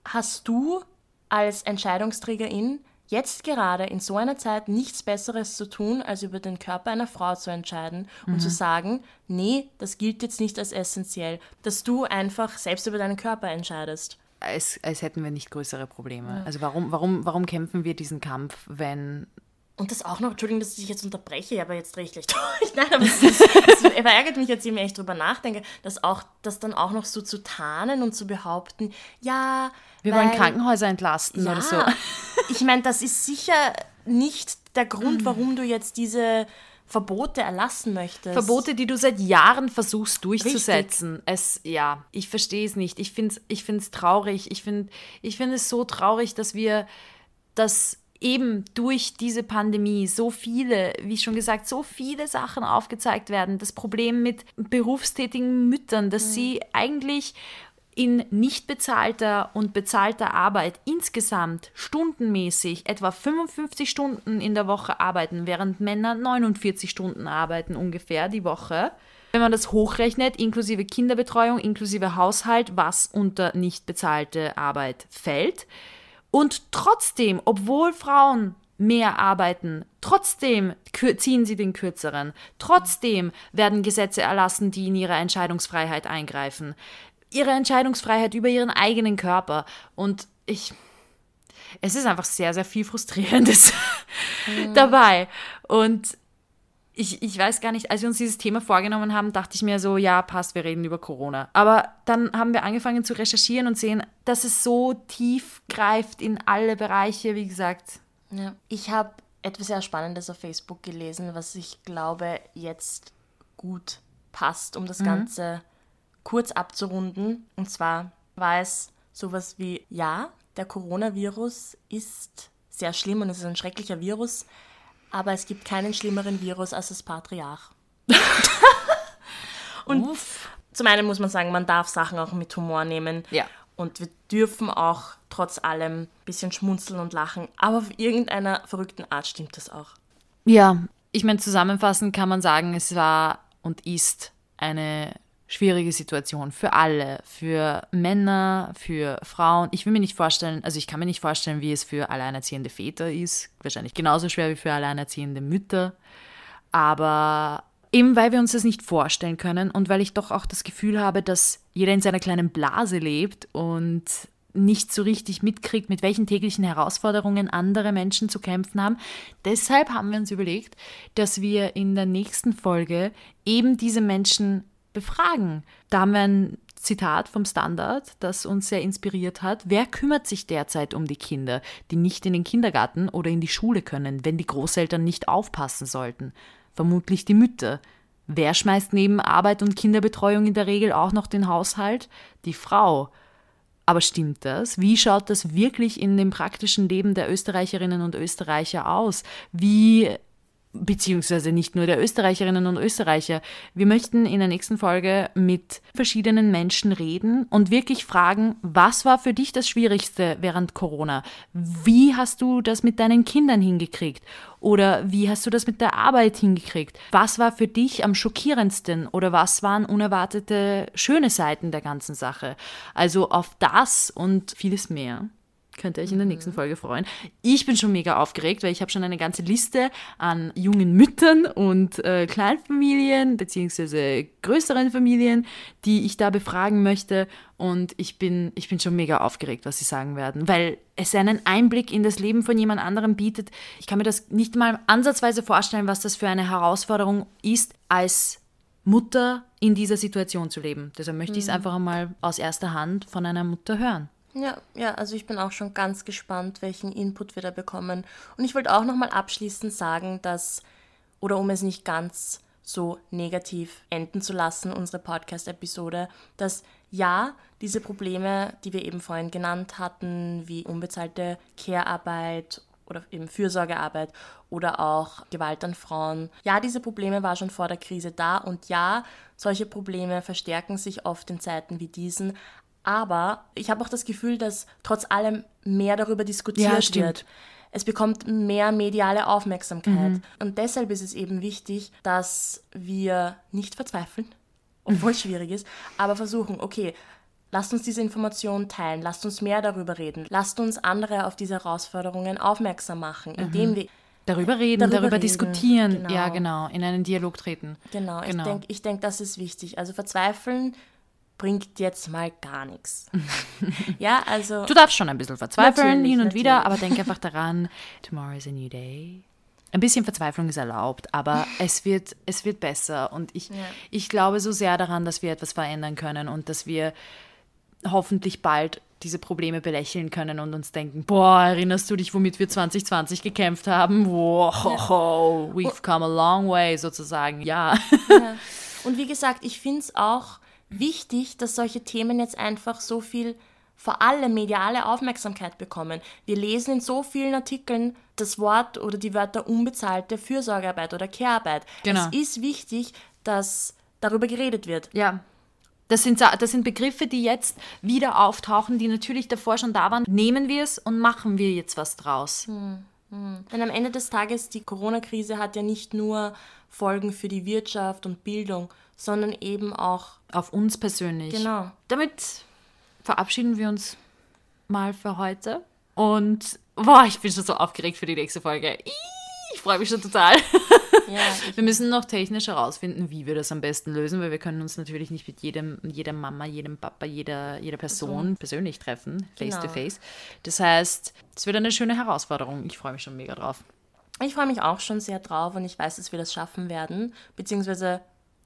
hast du als Entscheidungsträgerin jetzt gerade in so einer Zeit nichts Besseres zu tun, als über den Körper einer Frau zu entscheiden und zu sagen, nee, das gilt jetzt nicht als essentiell, dass du einfach selbst über deinen Körper entscheidest. Als, als hätten wir nicht größere Probleme. Also warum, warum, warum kämpfen wir diesen Kampf, wenn Und das auch noch, Entschuldigung, dass ich jetzt unterbreche, aber jetzt drehe ich gleich (laughs) durch. Nein, aber es, ist, es verärgert mich jetzt, je mehr ich drüber nachdenke, dass auch das dann auch noch so zu tarnen und zu behaupten, ja. wir weil, wollen Krankenhäuser entlasten ja, oder so? (laughs) Ich meine, das ist sicher nicht der Grund, warum du jetzt diese Verbote erlassen möchtest. Verbote, die du seit Jahren versuchst durchzusetzen. Es, ja, ich verstehe es nicht. Ich finde es ich find's traurig. Ich finde ich find es so traurig, dass wir das eben durch diese Pandemie so viele, wie schon gesagt, so viele Sachen aufgezeigt werden. Das Problem mit berufstätigen Müttern, dass sie eigentlich in nicht bezahlter und bezahlter Arbeit insgesamt stundenmäßig etwa 55 Stunden in der Woche arbeiten, während Männer 49 Stunden arbeiten ungefähr die Woche. Wenn man das hochrechnet, inklusive Kinderbetreuung, inklusive Haushalt, was unter nicht bezahlte Arbeit fällt. Und trotzdem, obwohl Frauen mehr arbeiten, trotzdem ziehen sie den kürzeren. Trotzdem werden Gesetze erlassen, die in ihre Entscheidungsfreiheit eingreifen. Ihre Entscheidungsfreiheit über ihren eigenen Körper. Und ich. Es ist einfach sehr, sehr viel Frustrierendes (laughs) dabei. Und ich, ich weiß gar nicht, als wir uns dieses Thema vorgenommen haben, dachte ich mir so, ja, passt, wir reden über Corona. Aber dann haben wir angefangen zu recherchieren und sehen, dass es so tief greift in alle Bereiche, wie gesagt. Ja. Ich habe etwas sehr Spannendes auf Facebook gelesen, was ich glaube jetzt gut passt, um das Ganze kurz abzurunden. Und zwar war es sowas wie, ja, der Coronavirus ist sehr schlimm und es ist ein schrecklicher Virus, aber es gibt keinen schlimmeren Virus als das Patriarch. (laughs) und zum einen muss man sagen, man darf Sachen auch mit Humor nehmen. Ja. Und wir dürfen auch trotz allem ein bisschen schmunzeln und lachen. Aber auf irgendeiner verrückten Art stimmt das auch. Ja, ich meine, zusammenfassend kann man sagen, es war und ist eine schwierige Situation für alle, für Männer, für Frauen. Ich will mir nicht vorstellen, also ich kann mir nicht vorstellen, wie es für alleinerziehende Väter ist. Wahrscheinlich genauso schwer wie für alleinerziehende Mütter. Aber eben weil wir uns das nicht vorstellen können und weil ich doch auch das Gefühl habe, dass jeder in seiner kleinen Blase lebt und nicht so richtig mitkriegt, mit welchen täglichen Herausforderungen andere Menschen zu kämpfen haben. Deshalb haben wir uns überlegt, dass wir in der nächsten Folge eben diese Menschen befragen. Da haben wir ein Zitat vom Standard, das uns sehr inspiriert hat. Wer kümmert sich derzeit um die Kinder, die nicht in den Kindergarten oder in die Schule können, wenn die Großeltern nicht aufpassen sollten? Vermutlich die Mütter. Wer schmeißt neben Arbeit und Kinderbetreuung in der Regel auch noch den Haushalt? Die Frau. Aber stimmt das? Wie schaut das wirklich in dem praktischen Leben der Österreicherinnen und Österreicher aus? Wie beziehungsweise nicht nur der Österreicherinnen und Österreicher. Wir möchten in der nächsten Folge mit verschiedenen Menschen reden und wirklich fragen, was war für dich das Schwierigste während Corona? Wie hast du das mit deinen Kindern hingekriegt? Oder wie hast du das mit der Arbeit hingekriegt? Was war für dich am schockierendsten oder was waren unerwartete schöne Seiten der ganzen Sache? Also auf das und vieles mehr könnt ihr euch in der nächsten Folge freuen. Ich bin schon mega aufgeregt, weil ich habe schon eine ganze Liste an jungen Müttern und äh, Kleinfamilien beziehungsweise größeren Familien, die ich da befragen möchte. Und ich bin, ich bin schon mega aufgeregt, was sie sagen werden, weil es einen Einblick in das Leben von jemand anderem bietet. Ich kann mir das nicht mal ansatzweise vorstellen, was das für eine Herausforderung ist, als Mutter in dieser Situation zu leben. Deshalb möchte ich es einfach einmal aus erster Hand von einer Mutter hören. Ja, ja, also ich bin auch schon ganz gespannt, welchen Input wir da bekommen. Und ich wollte auch nochmal abschließend sagen, dass, oder um es nicht ganz so negativ enden zu lassen, unsere Podcast-Episode, dass ja, diese Probleme, die wir eben vorhin genannt hatten, wie unbezahlte Care-Arbeit oder eben Fürsorgearbeit oder auch Gewalt an Frauen. Ja, diese Probleme waren schon vor der Krise da und ja, solche Probleme verstärken sich oft in Zeiten wie diesen. Aber ich habe auch das Gefühl, dass trotz allem mehr darüber diskutiert Ja, wird. Es bekommt mehr mediale Aufmerksamkeit. Und deshalb ist es eben wichtig, dass wir nicht verzweifeln, obwohl es schwierig ist, aber versuchen, okay, lasst uns diese Informationen teilen, lasst uns mehr darüber reden, lasst uns andere auf diese Herausforderungen aufmerksam machen, indem Mhm. wir Darüber reden, Darüber darüber, reden, diskutieren. genau. Ja, genau. In einen Dialog treten. Genau, Genau. ich denke, ich denk, das ist wichtig. Also verzweifeln bringt jetzt mal gar nichts. (laughs) ja, also Du darfst schon ein bisschen verzweifeln hin und wieder, natürlich. aber denk (laughs) einfach daran, tomorrow is a new day. Ein bisschen Verzweiflung ist erlaubt, aber es wird, es wird besser. Und ich, ich glaube so sehr daran, dass wir etwas verändern können und dass wir hoffentlich bald diese Probleme belächeln können und uns denken, boah, erinnerst du dich, womit wir 2020 gekämpft haben? Wow, we've come a long way sozusagen. Ja. (laughs) Und wie gesagt, ich finde es auch wichtig, dass solche Themen jetzt einfach so viel, vor allem mediale Aufmerksamkeit bekommen. Wir lesen in so vielen Artikeln das Wort oder die Wörter unbezahlte Fürsorgearbeit oder Care-Arbeit. Genau. Es ist wichtig, dass darüber geredet wird. Ja. Das sind, das sind Begriffe, die jetzt wieder auftauchen, die natürlich davor schon da waren. Nehmen wir es und machen wir jetzt was draus. Denn am Ende des Tages, die Corona-Krise hat ja nicht nur Folgen für die Wirtschaft und Bildung, sondern eben auch, Auf uns persönlich. genau, Damit verabschieden wir uns mal für heute. Und boah, ich bin schon so aufgeregt für die nächste Folge. Ich freue mich schon total. (laughs) ja, Wir müssen noch technisch herausfinden, wie wir das am besten lösen, weil wir können uns natürlich nicht mit jedem, jeder Mama, jedem Papa, jeder, jeder Person persönlich treffen, face to Genau. face. Das heißt, es wird eine schöne Herausforderung. Ich freue mich schon mega drauf. ich freue mich auch schon sehr drauf und ich weiß, dass wir das schaffen werden. Beziehungsweise,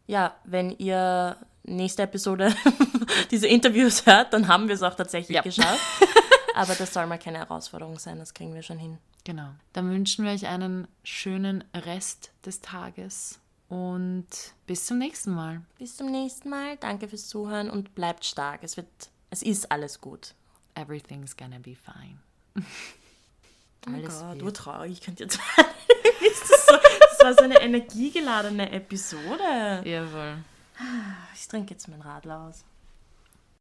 ja, wenn ihr nächste Episode (laughs) diese Interviews hört, dann haben wir es auch tatsächlich Ja. geschafft. (laughs) Aber das soll mal keine Herausforderung sein, das kriegen wir schon hin. Genau. Dann wünschen wir euch einen schönen Rest des Tages und bis zum nächsten Mal. Bis zum nächsten Mal, danke fürs Zuhören und bleibt stark. Es wird, es ist alles gut. Everything's gonna be fine. (laughs) Oh Alles Gott, wird. du traurig, ich könnte jetzt. ist das, so, das war so eine energiegeladene Episode. Jawohl. Ich trinke jetzt mein Radler aus.